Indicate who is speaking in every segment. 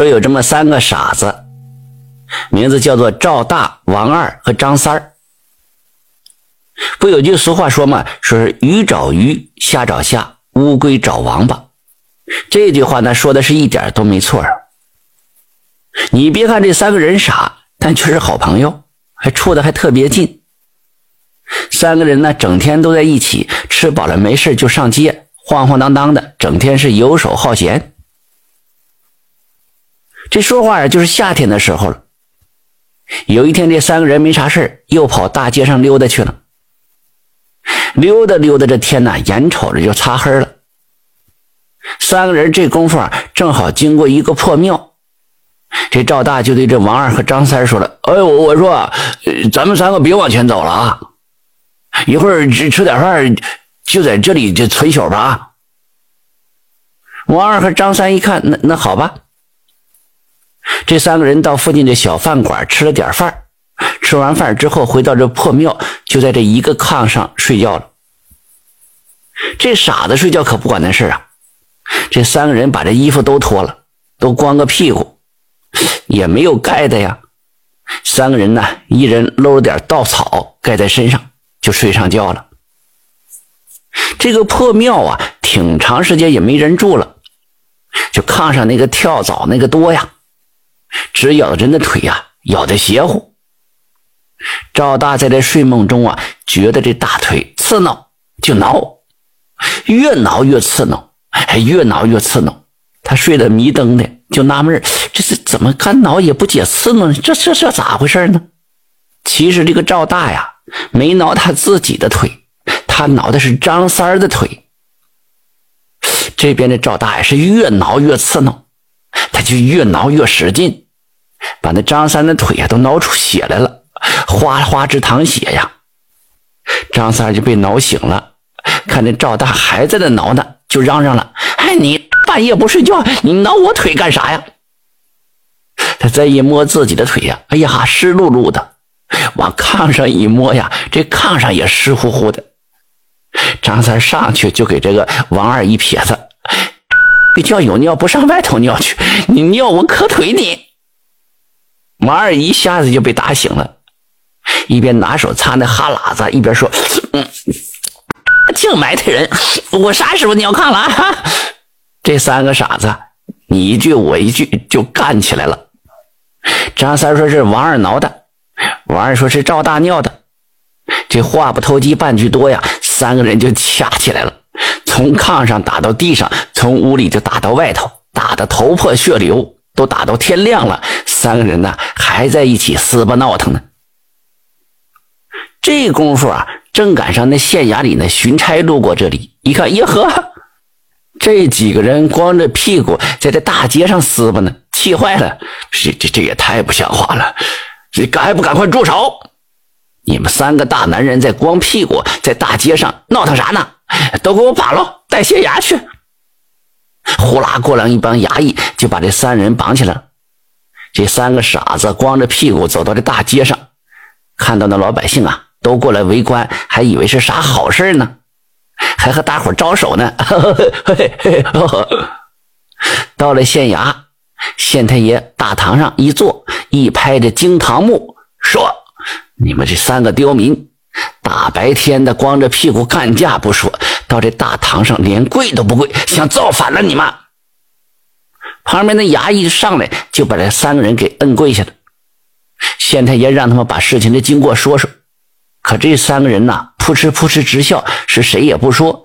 Speaker 1: 说有这么三个傻子，名字叫做赵大、王二和张三。不有句俗话说嘛，说是鱼找鱼，虾找虾，乌龟找王八。这句话呢，说的是一点都没错。你别看这三个人傻，但却是好朋友，还处的还特别近。三个人呢，整天都在一起，吃饱了没事就上街，晃晃荡荡的，整天是游手好闲。这说话呀，就是夏天的时候了。有一天，这三个人没啥事又跑大街上溜达去了。溜达溜达，这天呐，眼瞅着就擦黑了。三个人这功夫啊，正好经过一个破庙。这赵大就对这王二和张三说了：“哎，我我说，咱们三个别往前走了啊，一会儿吃吃点饭，就在这里就存宿吧。”王二和张三一看，那那好吧。这三个人到附近的小饭馆吃了点饭，吃完饭之后回到这破庙，就在这一个炕上睡觉了。这傻子睡觉可不管那事啊！这三个人把这衣服都脱了，都光个屁股，也没有盖的呀。三个人呢，一人搂了点稻草盖在身上，就睡上觉了。这个破庙啊，挺长时间也没人住了，就炕上那个跳蚤那个多呀。直咬人的腿呀，咬的邪乎。赵大在这睡梦中啊，觉得这大腿刺挠，就挠，越挠越刺挠，还越挠越刺挠。他睡得迷瞪的，就纳闷这是怎么干挠也不解刺挠？这这这咋回事呢？其实这个赵大呀，没挠他自己的腿，他挠的是张三的腿。这边的赵大爷是越挠越刺挠。他就越挠越使劲，把那张三的腿呀都挠出血来了，哗哗直淌血呀。张三就被挠醒了，看那赵大还在那挠呢，就嚷嚷了：“哎，你半夜不睡觉，你挠我腿干啥呀？”他再一摸自己的腿呀，哎呀，湿漉漉的；往炕上一摸呀，这炕上也湿乎乎的。张三上去就给这个王二一撇子。别叫有尿不上外头尿去，你尿我磕腿你。王二一下子就被打醒了，一边拿手擦那哈喇子，一边说：“嗯，净埋汰人，我啥时候尿炕了啊？”这三个傻子，你一句我一句就干起来了。张三说是王二挠的，王二说是赵大尿的，这话不投机半句多呀，三个人就掐起来了。从炕上打到地上，从屋里就打到外头，打得头破血流，都打到天亮了。三个人呢还在一起撕巴闹腾呢。这功夫啊，正赶上那县衙里那巡差路过这里，一看，耶呵，这几个人光着屁股在这大街上撕巴呢，气坏了。这这这也太不像话了！这赶还不赶快住手！你们三个大男人在光屁股在大街上闹腾啥呢？都给我绑了，带县衙去！呼啦过来一帮衙役就把这三人绑起来了。这三个傻子光着屁股走到这大街上，看到那老百姓啊都过来围观，还以为是啥好事呢，还和大伙招手呢。到了县衙，县太爷大堂上一坐，一拍着惊堂木，说：“你们这三个刁民！”大白天的光着屁股干架不说，到这大堂上连跪都不跪，想造反了你们！旁边的衙役上来就把这三个人给摁跪下了。县太爷让他们把事情的经过说说，可这三个人呐，扑哧扑哧直笑，是谁也不说。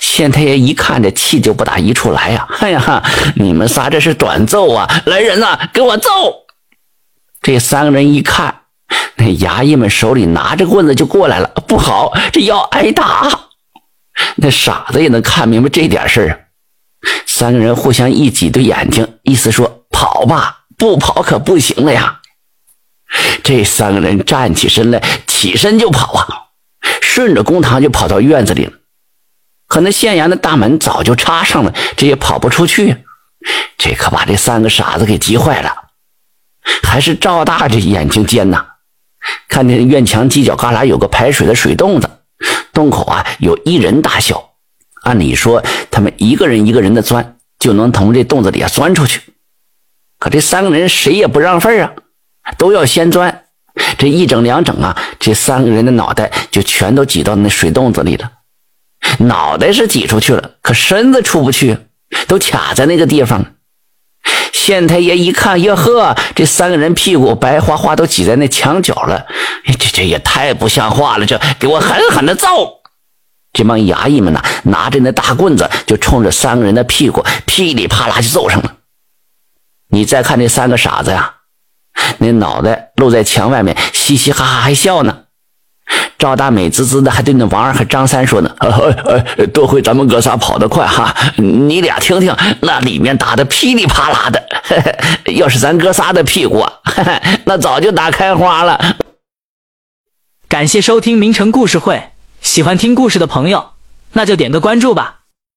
Speaker 1: 县太爷一看这气就不打一处来呀！哎呀，你们仨这是短揍啊！来人呐，给我揍！这三个人一看。那衙役们手里拿着棍子就过来了，不好，这要挨打。那傻子也能看明白这点事儿。三个人互相一挤对眼睛，意思说跑吧，不跑可不行了呀。这三个人站起身来，起身就跑啊，顺着公堂就跑到院子里了。可那县衙的大门早就插上了，这也跑不出去。这可把这三个傻子给急坏了。还是赵大这眼睛尖呐！看见院墙犄角旮旯有个排水的水洞子，洞口啊有一人大小。按理说，他们一个人一个人的钻，就能从这洞子底下钻出去。可这三个人谁也不让份啊，都要先钻。这一整两整啊，这三个人的脑袋就全都挤到那水洞子里了。脑袋是挤出去了，可身子出不去，都卡在那个地方。县太爷一看，哟呵，这三个人屁股白花花，都挤在那墙角了。这这也太不像话了！这给我狠狠的揍！这帮衙役们呐，拿着那大棍子，就冲着三个人的屁股噼里啪啦就揍上了。你再看那三个傻子呀，那脑袋露在墙外面，嘻嘻哈哈还笑呢。赵大美滋滋的，还对那王二和张三说呢：“多亏咱们哥仨跑得快哈，你俩听听，那里面打的噼里啪啦的。要是咱哥仨的屁股，那早就打开花了。”
Speaker 2: 感谢收听名城故事会，喜欢听故事的朋友，那就点个关注吧。